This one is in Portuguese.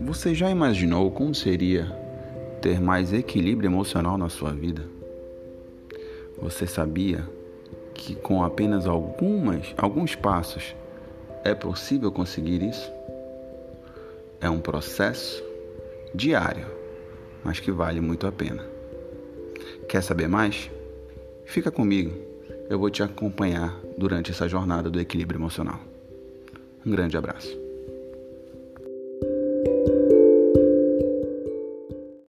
Você já imaginou como seria ter mais equilíbrio emocional na sua vida? Você sabia que com apenas algumas, alguns passos é possível conseguir isso? É um processo diário, mas que vale muito a pena. Quer saber mais? Fica comigo, eu vou te acompanhar durante essa jornada do equilíbrio emocional. Um grande abraço.